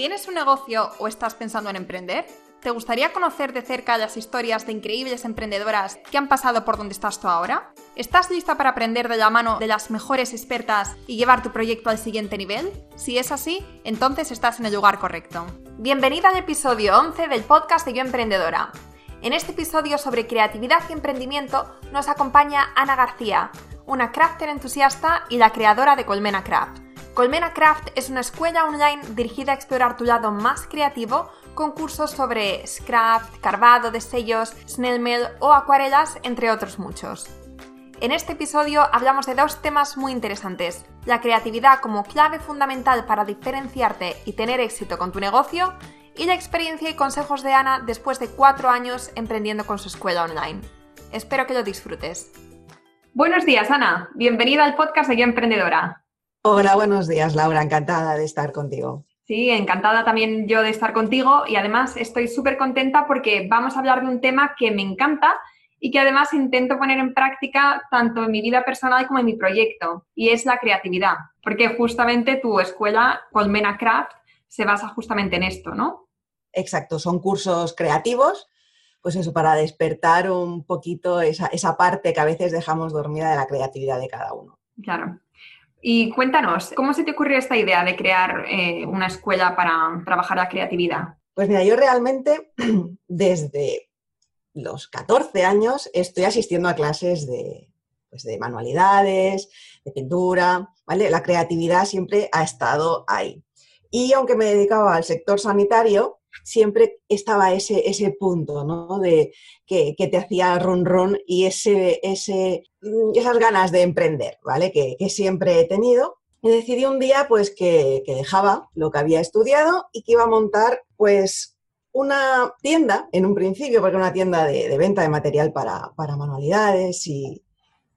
¿Tienes un negocio o estás pensando en emprender? ¿Te gustaría conocer de cerca las historias de increíbles emprendedoras que han pasado por donde estás tú ahora? ¿Estás lista para aprender de la mano de las mejores expertas y llevar tu proyecto al siguiente nivel? Si es así, entonces estás en el lugar correcto. Bienvenida al episodio 11 del podcast de Yo Emprendedora. En este episodio sobre creatividad y emprendimiento nos acompaña Ana García, una crafter entusiasta y la creadora de Colmena Craft. Colmena Craft es una escuela online dirigida a explorar tu lado más creativo con cursos sobre scraft, carvado de sellos, snail o acuarelas, entre otros muchos. En este episodio hablamos de dos temas muy interesantes, la creatividad como clave fundamental para diferenciarte y tener éxito con tu negocio y la experiencia y consejos de Ana después de cuatro años emprendiendo con su escuela online. Espero que lo disfrutes. Buenos días, Ana. Bienvenida al podcast de Yo Emprendedora. Hola, buenos días, Laura. Encantada de estar contigo. Sí, encantada también yo de estar contigo y además estoy súper contenta porque vamos a hablar de un tema que me encanta y que además intento poner en práctica tanto en mi vida personal como en mi proyecto y es la creatividad, porque justamente tu escuela Colmena Craft se basa justamente en esto, ¿no? Exacto, son cursos creativos, pues eso, para despertar un poquito esa, esa parte que a veces dejamos dormida de la creatividad de cada uno. Claro. Y cuéntanos, ¿cómo se te ocurrió esta idea de crear eh, una escuela para trabajar la creatividad? Pues mira, yo realmente desde los 14 años estoy asistiendo a clases de, pues de manualidades, de pintura, ¿vale? La creatividad siempre ha estado ahí. Y aunque me dedicaba al sector sanitario, siempre estaba ese, ese punto, ¿no? De que, te hacía ron ron y ese, ese, mm, esas ganas de emprender, ¿vale? Que, siempre he tenido. Y decidí un día, pues, que, dejaba lo que había estudiado y que iba a montar, pues, una tienda, en un principio, porque era una tienda de, venta de material para, manualidades y,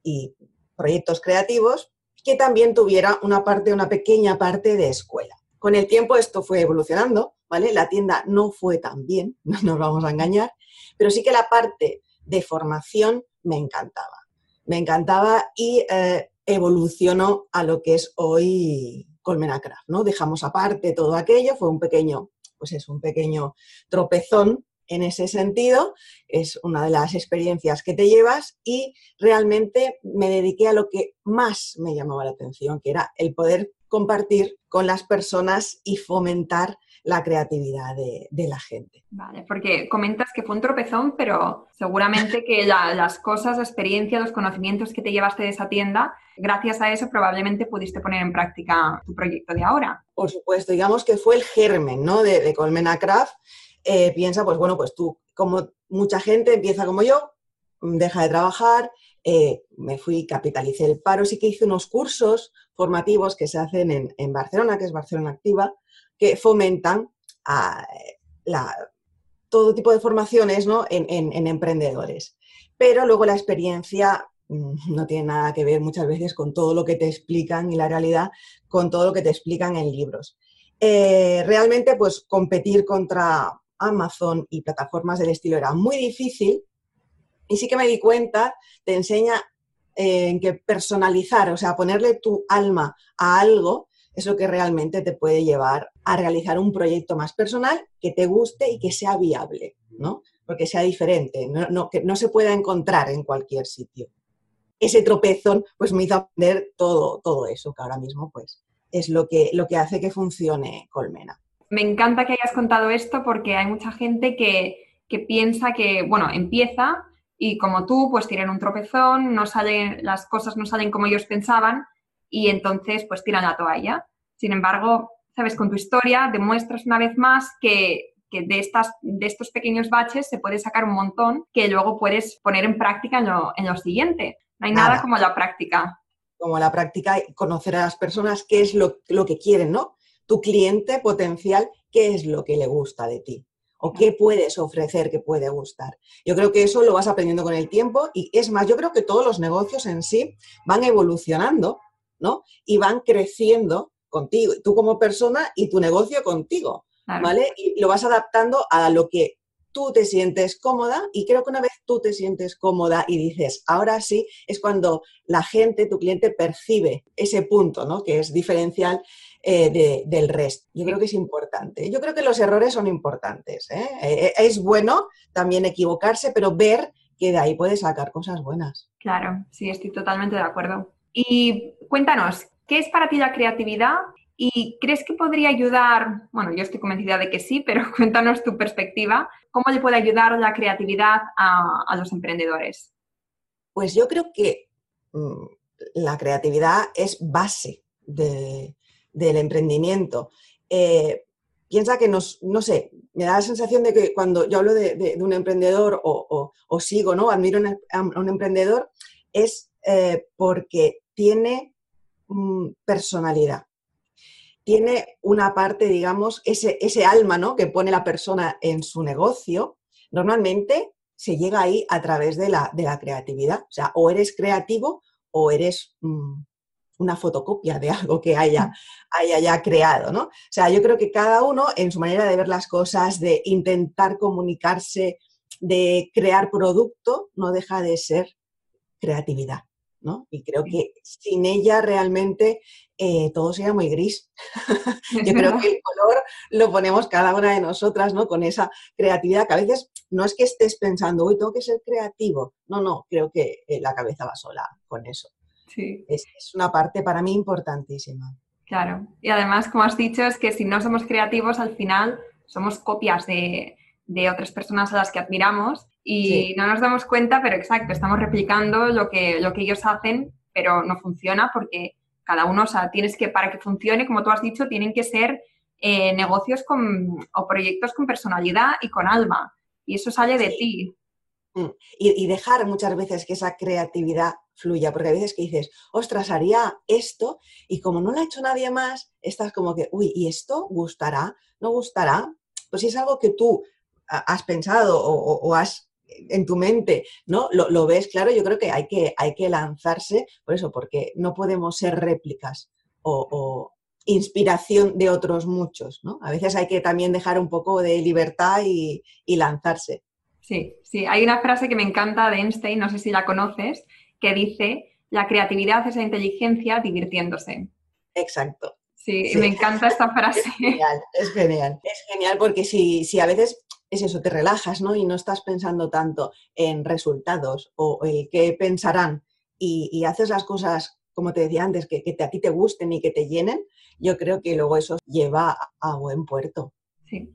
y proyectos creativos, que también tuviera una parte, una pequeña parte de escuela. Con el tiempo esto fue evolucionando, ¿vale? La tienda no fue tan bien, no nos vamos a engañar, pero sí que la parte de formación me encantaba. Me encantaba y eh, evolucionó a lo que es hoy Colmena Craft, ¿no? Dejamos aparte todo aquello, fue un pequeño, pues es un pequeño tropezón en ese sentido, es una de las experiencias que te llevas y realmente me dediqué a lo que más me llamaba la atención, que era el poder compartir con las personas y fomentar la creatividad de, la gente. Vale, porque comentas que fue un tropezón, pero seguramente que las cosas, la experiencia, los conocimientos que te llevaste de esa tienda, gracias a eso probablemente pudiste poner en práctica tu proyecto de ahora. Por supuesto, digamos que fue el germen ¿no? de, Colmena Craft. Eh, piensa, pues bueno, pues tú, como mucha gente empieza como yo, deja de trabajar, eh, me fui, capitalicé el paro, sí que hice unos cursos formativos que se hacen en, Barcelona, que es Barcelona Activa, que fomentan todo tipo de formaciones en, emprendedores. Pero luego la experiencia mm, no tiene nada que ver muchas veces con todo lo que te explican y la realidad con todo lo que te explican en libros. Eh, realmente, pues competir contra Amazon y plataformas del estilo era muy difícil y sí que me di cuenta, te enseña eh, que personalizar, o sea, ponerle tu alma a algo es lo que realmente te puede llevar a realizar un proyecto más personal que te guste y que sea viable, ¿no? Porque sea diferente, no, que no se pueda encontrar en cualquier sitio. Ese tropezón pues me hizo aprender todo, todo eso, que ahora mismo pues es lo que, lo que hace que funcione Colmena. Me encanta que hayas contado esto porque hay mucha gente que, que piensa que, bueno, empieza y como tú, pues tienen un tropezón, no salen, las cosas no salen como ellos pensaban y entonces pues tiran la toalla. Sin embargo, sabes, con tu historia demuestras una vez más que, de, estas, de estos pequeños baches se puede sacar un montón que luego puedes poner en práctica en lo, en lo siguiente. No hay nada. como la práctica. Como la práctica, conocer a las personas qué es lo, lo que quieren, ¿no? Tu cliente potencial, qué es lo que le gusta de ti o qué puedes ofrecer que puede gustar. Yo creo que eso lo vas aprendiendo con el tiempo y es más, yo creo que todos los negocios en sí van evolucionando, ¿no? Y van creciendo contigo, tú como persona y tu negocio contigo, ¿vale? Y lo vas adaptando a lo que tú te sientes cómoda y creo que una vez tú te sientes cómoda y dices, ahora sí, es cuando la gente, tu cliente percibe ese punto, ¿no? Que es diferencial, eh, del resto. Yo creo que es importante. Yo creo que los errores son importantes. ¿eh? Eh, es bueno también equivocarse, pero ver que de ahí puedes sacar cosas buenas. Claro, sí, estoy totalmente de acuerdo. Y cuéntanos, ¿qué es para ti la creatividad ¿Y crees que podría ayudar? Bueno, yo estoy convencida de que sí, pero cuéntanos tu perspectiva. ¿Cómo le puede ayudar la creatividad a, los emprendedores? Pues yo creo que mm, la creatividad es base del emprendimiento. Eh, piensa que nos, no sé, me da la sensación de que cuando yo hablo de, un emprendedor o, sigo, ¿no? Admiro a un emprendedor, es eh, porque tiene mm, personalidad tiene una parte, digamos, ese, ese alma ¿no? que pone la persona en su negocio, normalmente se llega ahí a través de la, de la creatividad. O sea, o eres creativo o eres mm, una fotocopia de algo que haya, haya ya creado, ¿no? O sea, yo creo que cada uno en su manera de ver las cosas, de intentar comunicarse, de crear producto, no deja de ser creatividad. Y creo que sin ella realmente eh, todo sería muy gris. Yo creo que el color lo ponemos cada una de nosotras, ¿no? Con esa creatividad que a veces no es que estés pensando, uy, tengo que ser creativo. No, no, creo que eh, la cabeza va sola con eso. Sí. Es, es una parte para mí importantísima. Claro. Y además, como has dicho, es que si no somos creativos, al final somos copias de, de otras personas a las que admiramos y no nos damos cuenta, pero exacto, estamos replicando lo que, lo que ellos hacen, pero no funciona porque cada uno, o sea, tienes que, para que funcione, como tú has dicho, tienen que ser eh, negocios con, o proyectos con personalidad y con alma. Y eso sale de ti. Mm. Y, dejar muchas veces que esa creatividad fluya, porque a veces que dices, ostras, haría esto, y como no lo ha hecho nadie más, estás como que, uy, ¿y esto gustará? ¿No gustará? Pues si es algo que tú has pensado o, has en tu mente, ¿no? Lo, ves claro, yo creo que hay, que hay que lanzarse por eso, porque no podemos ser réplicas o, inspiración de otros muchos, ¿no? A veces hay que también dejar un poco de libertad y, lanzarse. Sí, sí, hay una frase que me encanta de Einstein, no sé si la conoces, que dice, la creatividad es la inteligencia divirtiéndose. Exacto. Sí, me encanta esta frase. Es genial, es genial. Es genial porque si, si a veces es eso, te relajas, ¿no? Y no estás pensando tanto en resultados o el qué pensarán y, haces las cosas, como te decía antes, que, a ti te gusten y que te llenen, yo creo que luego eso lleva a buen puerto.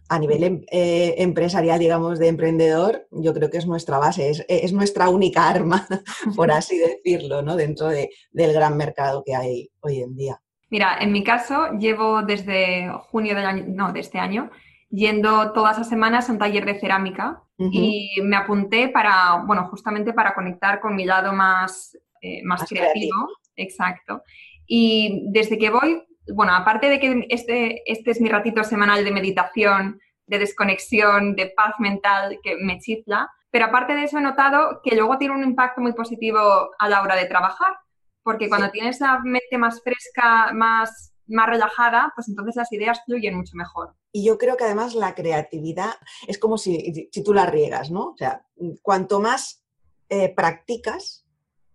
A nivel em, eh, empresarial, digamos, de emprendedor, yo creo que es nuestra base, es, nuestra única arma, por así decirlo, ¿no? Dentro del gran mercado que hay hoy en día. Mira, en mi caso llevo desde junio del año, no, de este año, yendo todas las semanas a un taller de cerámica y me apunté para, bueno, justamente para conectar con mi lado más, eh, más, creativo. Exacto. Y desde que voy, bueno, aparte de que este, este es mi ratito semanal de meditación, de desconexión, de paz mental que me chifla, pero aparte de eso he notado que luego tiene un impacto muy positivo a la hora de trabajar, porque cuando tienes la mente más fresca, más más relajada, pues entonces las ideas fluyen mucho mejor. Y yo creo que además la creatividad es como si, si tú la riegas, ¿no? O sea, cuanto más eh, practicas,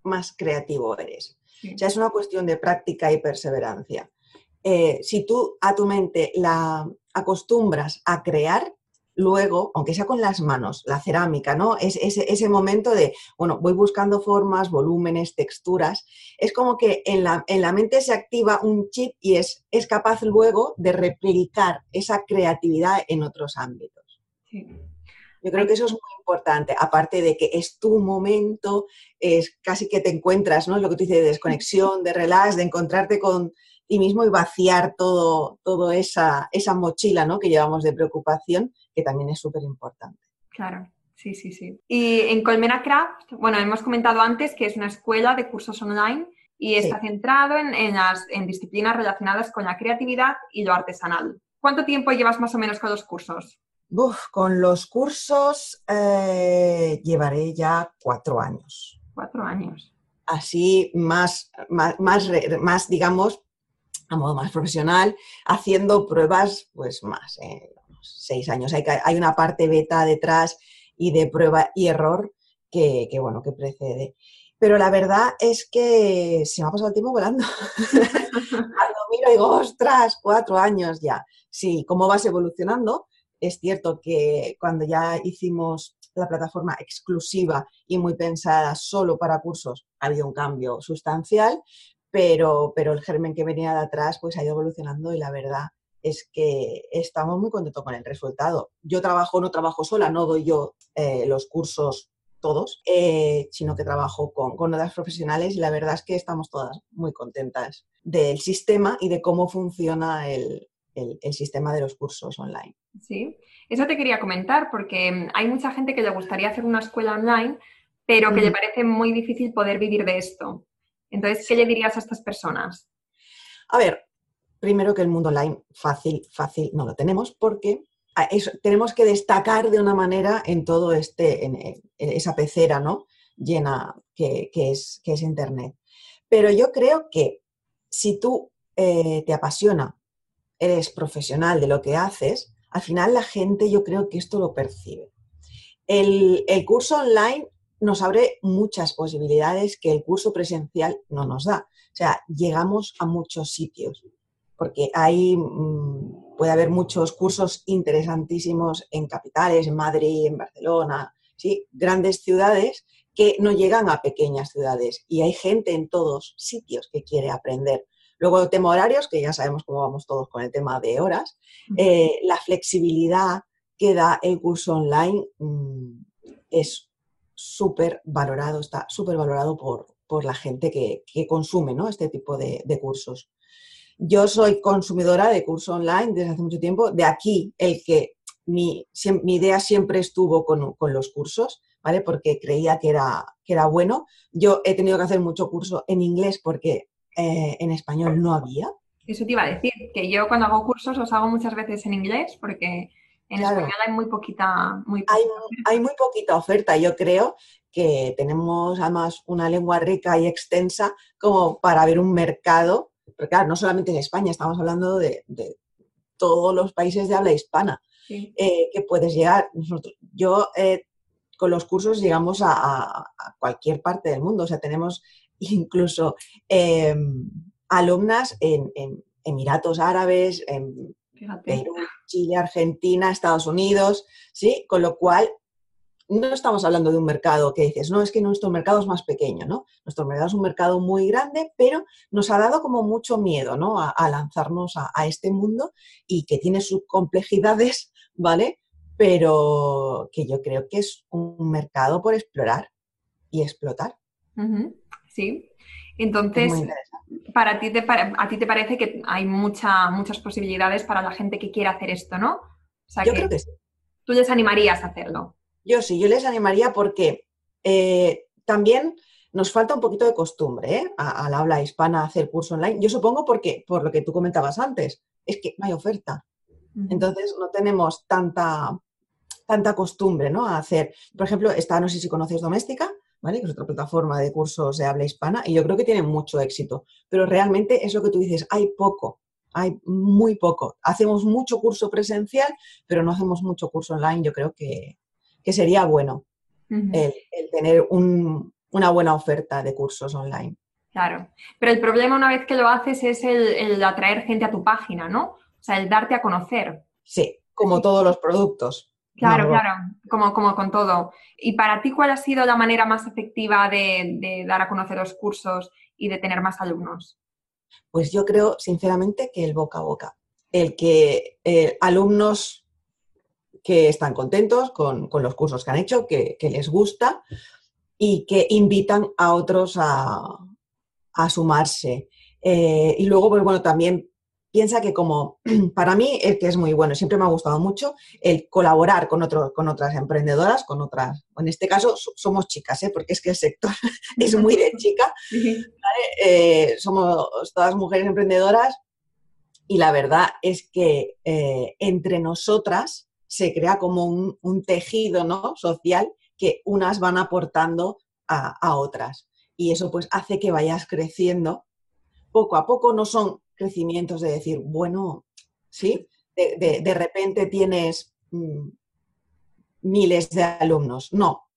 más creativo eres. O sea, es una cuestión de práctica y perseverancia. Eh, si tú a tu mente la acostumbras a crear, luego, aunque sea con las manos, la cerámica, ¿no? Es, ese momento de, bueno, voy buscando formas, volúmenes, texturas. Es como que en la, en la mente se activa un chip y es, es capaz luego de replicar esa creatividad en otros ámbitos. Yo creo que eso es muy importante, aparte de que es tu momento, es casi que te encuentras, ¿no? Es lo que tú dices de desconexión, de relax, de encontrarte con ti mismo y vaciar todo, todo esa, esa mochila ¿no? que llevamos de preocupación que también es súper importante. Claro, sí, sí, sí. Y en Colmena Craft, bueno, hemos comentado antes que es una escuela de cursos online y está centrado en, las, en disciplinas relacionadas con la creatividad y lo artesanal. ¿Cuánto tiempo llevas más o menos con los cursos? con los cursos eh, llevaré ya cuatro años. Cuatro años. Así más, más, más, más, digamos, a modo más profesional, haciendo pruebas, pues más, eh, seis años. Hay, hay una parte beta detrás y de prueba y error que, bueno, que precede. pero la verdad es que se me ha pasado el tiempo volando. Cuando miro digo, ostras, cuatro años ya. Sí, cómo vas evolucionando. Es cierto que cuando ya hicimos la plataforma exclusiva y muy pensada solo para cursos, ha habido un cambio sustancial, pero, pero el germen que venía de atrás pues ha ido evolucionando y la verdad es que estamos muy contentos con el resultado. Yo trabajo, no trabajo sola, no doy yo eh, los cursos todos, eh, sino que trabajo con, con otras profesionales y la verdad es que estamos todas muy contentas del sistema y de cómo funciona el, el, sistema de los cursos online. Sí, eso te quería comentar porque hay mucha gente que le gustaría hacer una escuela online, pero que le parece muy difícil poder vivir de esto. Entonces, ¿qué le dirías a estas personas? A ver, primero que el mundo online fácil, fácil no lo tenemos porque tenemos que destacar de una manera en todo este, en, esa pecera, ¿no? Llena que, es, que es Internet. Pero yo creo que si tú eh, te apasiona eres profesional de lo que haces, al final la gente yo creo que esto lo percibe. El, curso online nos abre muchas posibilidades que el curso presencial no nos da. O sea, llegamos a muchos sitios, porque hay, mm, puede haber muchos cursos interesantísimos en capitales, en Madrid, en Barcelona, ¿sí? grandes ciudades que no llegan a pequeñas ciudades y hay gente en todos sitios que quiere aprender. Luego el tema horarios, que ya sabemos cómo vamos todos con el tema de horas. Eh, la flexibilidad que da el curso online mm, es súper valorado, está súper valorado por, la gente que, consume este tipo de, cursos. Yo soy consumidora de curso online desde hace mucho tiempo. De aquí el que mi, idea siempre estuvo con, los cursos, ¿vale? Porque creía que era, que era bueno. Yo he tenido que hacer mucho curso en inglés porque eh, en español no había. Eso te iba a decir, que yo cuando hago cursos los hago muchas veces en inglés porque en español hay muy poquita, muy hay, muy poquita oferta. Yo creo que tenemos además una lengua rica y extensa como para ver un mercado, porque claro, no solamente en España, estamos hablando de, todos los países de habla hispana, eh, que puedes llegar. Nosotros, yo eh, con los cursos llegamos a, a, cualquier parte del mundo, o sea, tenemos incluso em, alumnas en, Emiratos Árabes, en Perú, Chile, Argentina, Estados Unidos, ¿sí? Con lo cual, no estamos hablando de un mercado que dices, no, es que nuestro mercado es más pequeño, ¿no? Nuestro mercado es un mercado muy grande, pero nos ha dado como mucho miedo, ¿no? A, lanzarnos a, este mundo y que tiene sus complejidades, ¿vale? Pero que yo creo que es un mercado por explorar y explotar. Sí. Entonces, para ti te, a ti te parece que hay mucha, muchas posibilidades para la gente que quiera hacer esto, ¿no? yo creo que sí. Tú les animarías a hacerlo. Yo sí, yo les animaría porque eh, también nos falta un poquito de costumbre ¿eh? a, la habla hispana hacer curso online. Yo supongo porque, por lo que tú comentabas antes, es que no hay oferta. Entonces no tenemos tanta, tanta costumbre ¿no? a hacer. Por ejemplo, está, no sé si conoces Doméstica, que es otra plataforma de cursos de habla hispana, y yo creo que tiene mucho éxito. Pero realmente es lo que tú dices, hay poco, hay muy poco. Hacemos mucho curso presencial, pero no hacemos mucho curso online. Yo creo que, sería bueno el, tener una buena oferta de cursos online. Claro, pero el problema una vez que lo haces es el, el atraer gente a tu página, ¿no? O sea, el darte a conocer. Sí, como todos los productos. Claro, claro, como, como con todo. ¿Y para ti cuál ha sido la manera más efectiva de, dar a conocer los cursos y de tener más alumnos? Pues yo creo, sinceramente, que el boca a boca. El que eh, alumnos que están contentos con, los cursos que han hecho, que, les gusta y que invitan a otros a, sumarse. Eh, y luego, pues bueno, también piensa que como para mí es que es muy bueno, siempre me ha gustado mucho el colaborar con, con otras emprendedoras, con otras, en este caso somos chicas, ¿eh? porque es que el sector es muy de chica, eh, somos todas mujeres emprendedoras y la verdad es que eh, entre nosotras se crea como un, tejido ¿no? social que unas van aportando a, a otras y eso pues hace que vayas creciendo poco a poco, no son crecimientos de decir, bueno, ¿sí? De, repente tienes mm, miles de alumnos. No.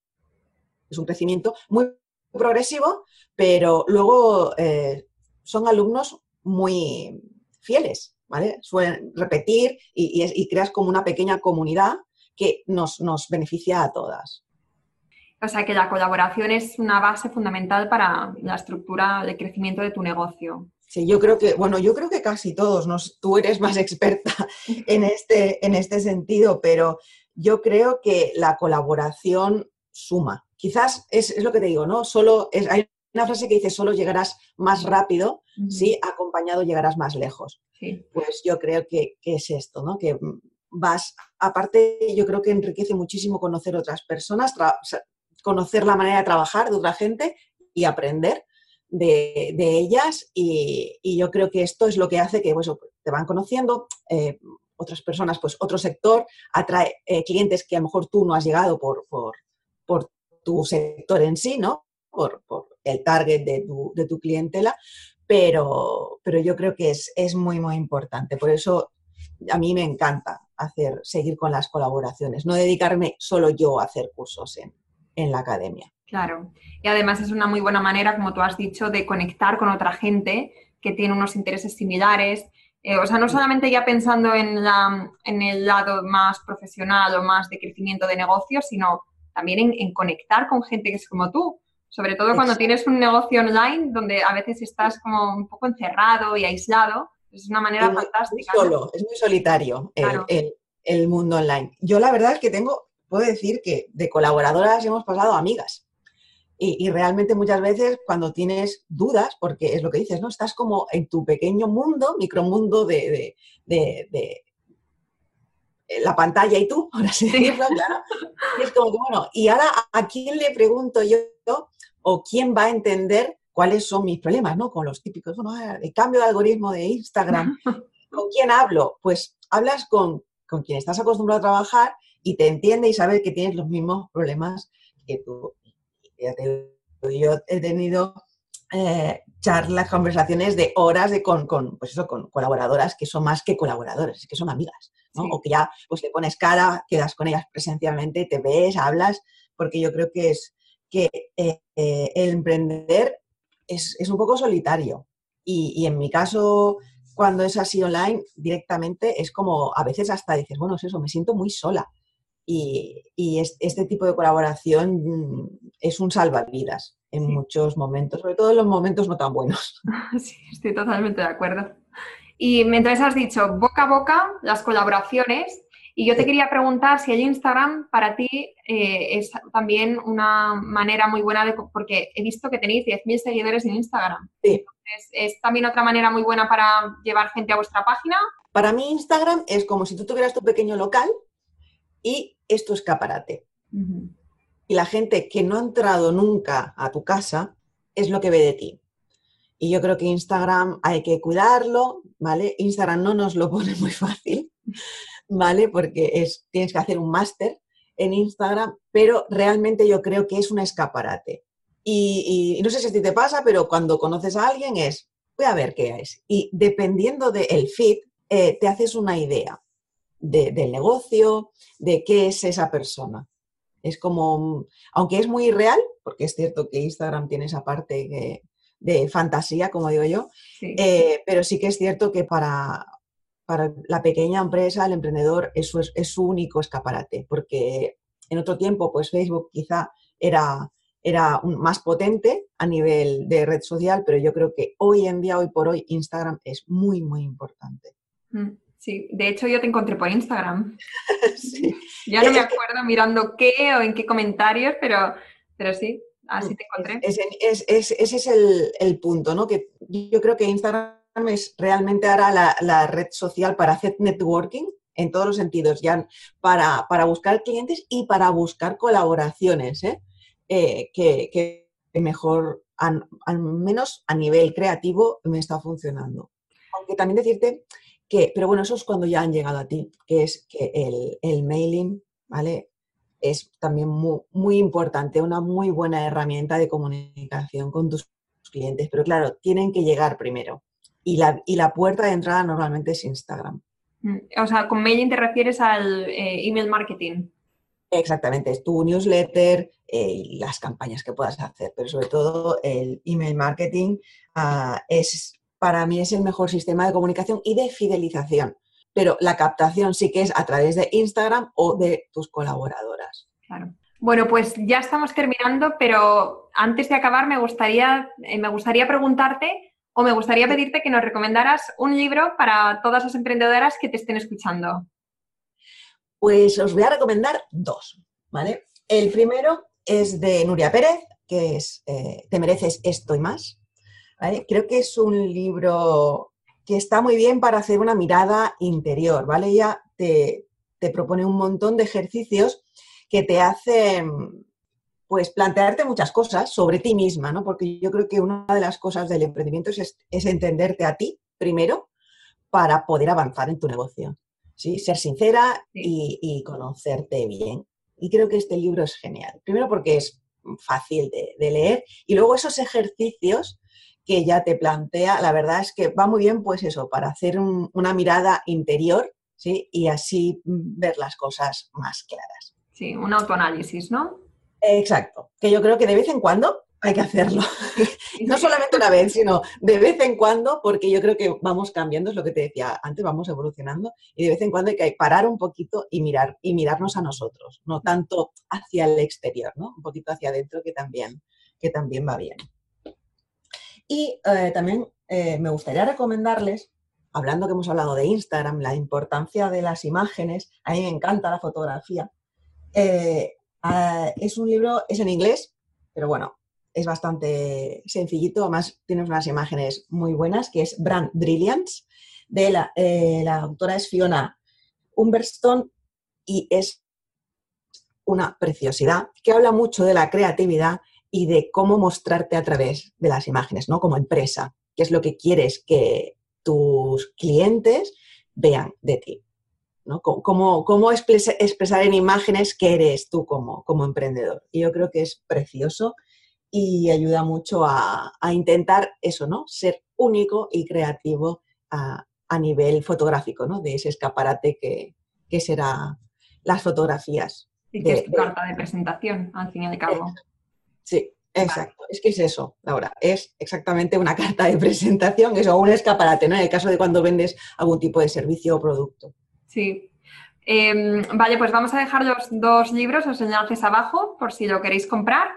Es un crecimiento muy progresivo, pero luego eh, son alumnos muy fieles, ¿vale? Suelen repetir y, creas como una pequeña comunidad que nos, nos beneficia a todas. O sea que la colaboración es una base fundamental para la estructura de crecimiento de tu negocio. Sí, yo creo que, bueno, yo creo que casi todos, nos, tú eres más experta en este, en este sentido, pero yo creo que la colaboración suma. Quizás es, lo que te digo, ¿no? Solo es, hay una frase que dice, solo llegarás más rápido, si acompañado llegarás más lejos. Pues yo creo que, es esto, ¿no? Que vas, aparte, yo creo que enriquece muchísimo conocer otras personas, conocer la manera de trabajar de otra gente y aprender de, ellas. Y, yo creo que esto es lo que hace que pues, te van conociendo. Eh, otras personas, pues otro sector, atrae eh, clientes que a lo mejor tú no has llegado por, por, tu sector en sí, ¿no? Por, el target de tu, de tu clientela, pero, pero, yo creo que es, es, muy, muy importante. Por eso a mí me encanta hacer, seguir con las colaboraciones, no dedicarme solo yo a hacer cursos en, en la academia. Claro, y además es una muy buena manera, como tú has dicho, de conectar con otra gente que tiene unos intereses similares, eh, o sea, no solamente ya pensando en, la, en, el lado más profesional o más de crecimiento de negocios, sino también en, conectar con gente que es como tú. Sobre todo cuando tienes un negocio online donde a veces estás como un poco encerrado y aislado. Es una manera fantástica. Muy solo, es muy solitario el, el mundo online. Yo la verdad es que tengo, puedo decir que de colaboradoras hemos pasado a amigas. Y, realmente muchas veces cuando tienes dudas, porque es lo que dices, ¿no? Estás como en tu pequeño mundo, micromundo de, de, de, la pantalla y tú, ahora sí claro. Y es como que, bueno, y ahora a quién le pregunto yo o quién va a entender cuáles son mis problemas, ¿no? Con los típicos, bueno, ah, el cambio de algoritmo de Instagram. ¿Con quién hablo? Pues hablas con, con quien estás acostumbrado a trabajar y te entiende y sabe que tienes los mismos problemas que tú yo he tenido eh, charlas, conversaciones de horas de con, pues eso, con colaboradoras que son más que colaboradores, que son amigas, ¿no? O que ya pues le pones cara, quedas con ellas presencialmente, te ves, hablas, porque yo creo que es que eh, eh, el emprender es, un poco solitario. Y, y, en mi caso, cuando es así online, directamente es como a veces hasta dices, bueno, es eso, me siento muy sola. Y, este tipo de colaboración mm, es un salvavidas en muchos momentos, sobre todo en los momentos no tan buenos. Sí, estoy totalmente de acuerdo. Y mientras has dicho boca a boca, las colaboraciones, y yo te quería preguntar si el Instagram para ti eh, es también una manera muy buena de, porque he visto que tenéis 10.000 seguidores en Instagram. Sí. ¿es también otra manera muy buena para llevar gente a vuestra página? Para mí Instagram es como si tú tuvieras tu pequeño local y es tu escaparate. Y la gente que no ha entrado nunca a tu casa es lo que ve de ti. Y yo creo que Instagram hay que cuidarlo, ¿vale? Instagram no nos lo pone muy fácil, ¿vale? Porque es, tienes que hacer un máster en Instagram, pero realmente yo creo que es un escaparate. Y, no sé si a ti te pasa, pero cuando conoces a alguien es, voy a ver qué es. Y dependiendo del feed, eh, te haces una idea del negocio, de qué es esa persona. Es como, aunque es muy real, porque es cierto que Instagram tiene esa parte de fantasía, como digo yo, eh, pero sí que es cierto que para, para la pequeña empresa, el emprendedor, eso es, es, su único escaparate, porque en otro tiempo, pues Facebook quizá era, era más potente a nivel de red social, pero yo creo que hoy en día, hoy por hoy, Instagram es muy, muy importante. Mm. Sí, de hecho yo te encontré por Instagram. Ya no me acuerdo mirando qué o en qué comentarios, pero, pero sí, así te encontré. ese es el, punto, ¿no? Que yo creo que Instagram es realmente ahora la, red social para hacer networking en todos los sentidos, ya para, para buscar clientes y para buscar colaboraciones, ¿eh? Eh, que, mejor, al menos a nivel creativo, me está funcionando. Aunque también decirte pero bueno, eso es cuando ya han llegado a ti, que es que el, mailing, ¿vale? Es también muy, importante, una muy buena herramienta de comunicación con tus clientes, pero claro, tienen que llegar primero. Y la, y la puerta de entrada normalmente es Instagram. Mm, o sea, con mailing te refieres al eh, email marketing. Exactamente, es tu newsletter eh, y las campañas que puedas hacer, pero sobre todo el email marketing ah, es para mí es el mejor sistema de comunicación y de fidelización. Pero la captación sí que es a través de Instagram o de tus colaboradoras. Claro. Bueno, pues ya estamos terminando, pero antes de acabar me gustaría, eh, me gustaría preguntarte o me gustaría pedirte que nos recomendaras un libro para todas las emprendedoras que te estén escuchando. Pues os voy a recomendar dos, ¿vale? El primero es de Nuria Pérez, que es eh, Te mereces esto y más. Creo que es un libro que está muy bien para hacer una mirada interior, ¿vale? Ella te, te propone un montón de ejercicios que te hacen pues plantearte muchas cosas sobre ti misma, ¿no? Porque yo creo que una de las cosas del emprendimiento es, entenderte a ti primero para poder avanzar en tu negocio, ¿sí? Ser sincera y, conocerte bien. Y creo que este libro es genial. Primero porque es fácil de, leer y luego esos ejercicios que ya te plantea, la verdad es que va muy bien, pues eso, para hacer una mirada interior, ¿sí? Y así ver las cosas más claras. Sí, un autoanálisis, ¿no? Exacto, que yo creo que de vez en cuando hay que hacerlo. no solamente una vez, sino de vez en cuando, porque yo creo que vamos cambiando, es lo que te decía antes, vamos evolucionando y de vez en cuando hay que parar un poquito y mirar y mirarnos a nosotros, no tanto hacia el exterior, ¿no? Un poquito hacia adentro que también, que también va bien. Y eh, también eh, me gustaría recomendarles, hablando que hemos hablado de Instagram, la importancia de las imágenes, a mí me encanta la fotografía, eh, ah, es un libro, es en inglés, pero bueno, es bastante sencillito, además tiene unas imágenes muy buenas, que es Brand Brilliance, de la, autora es Fiona Humberstone y es una preciosidad que habla mucho de la creatividad y de cómo mostrarte a través de las imágenes, ¿no? Como empresa, qué es lo que quieres que tus clientes vean de ti. ¿no? Cómo, expresar en imágenes qué eres tú como, como emprendedor. Y yo creo que es precioso y ayuda mucho a, intentar eso, ¿no? Ser único y creativo a, nivel fotográfico, ¿no? De ese escaparate que, será las fotografías. Y que es tu carta de presentación, al fin y al cabo. Sí, exacto. Es que es eso, Laura. Es exactamente una carta de presentación, eso, un escaparate, ¿no? En el caso de cuando vendes algún tipo de servicio o producto. Sí. Em, vale, pues vamos a dejar los dos libros, los enlaces abajo, por si lo queréis comprar.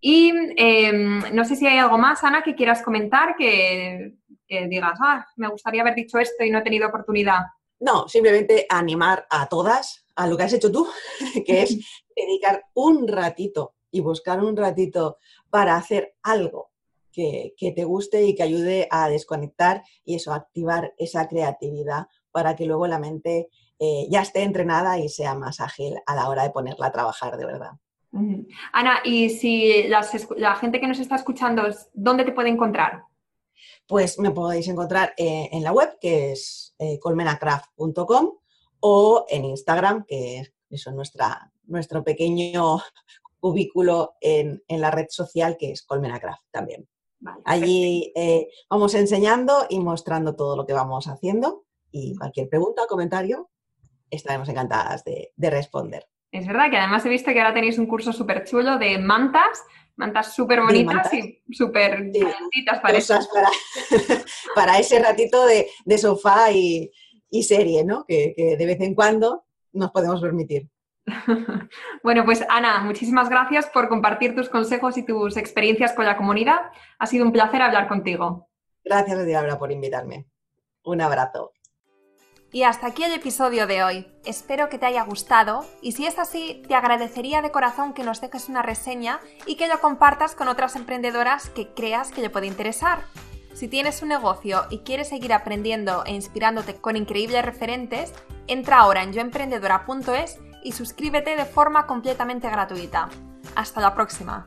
Y em, no sé si hay algo más, Ana, que quieras comentar, que, digas, ah, me gustaría haber dicho esto y no he tenido oportunidad. No, simplemente animar a todas a lo que has hecho tú, que es dedicar un ratito y buscar un ratito para hacer algo que, que, te guste y que ayude a desconectar y eso, activar esa creatividad para que luego la mente eh, ya esté entrenada y sea más ágil a la hora de ponerla a trabajar de verdad. Ana, y si la gente que nos está escuchando, ¿dónde te puede encontrar? Pues me podéis encontrar eh, en la web, que es eh, colmenacraft.com, o en Instagram, que es nuestra, nuestro pequeño cubículo en, la red social, que es colmenacraft también. Allí vamos enseñando y mostrando todo lo que vamos haciendo y cualquier pregunta o comentario estaremos encantadas de, responder. Es verdad que además he visto que ahora tenéis un curso súper chulo de mantas, mantas súper bonitas y súper calentitas para, para, para, ese ratito de, sofá y, serie, ¿no? Que, que de vez en cuando nos podemos permitir. Bueno, pues Ana, muchísimas gracias por compartir tus consejos y tus experiencias con la comunidad. Ha sido un placer hablar contigo. Gracias, Diabla, por invitarme. Un abrazo. Y hasta aquí el episodio de hoy. Espero que te haya gustado y si es así, te agradecería de corazón que nos dejes una reseña y que lo compartas con otras emprendedoras que creas que le puede interesar. Si tienes un negocio y quieres seguir aprendiendo e inspirándote con increíbles referentes, entra ahora en yoemprendedora.es y suscríbete de forma completamente gratuita. Hasta la próxima.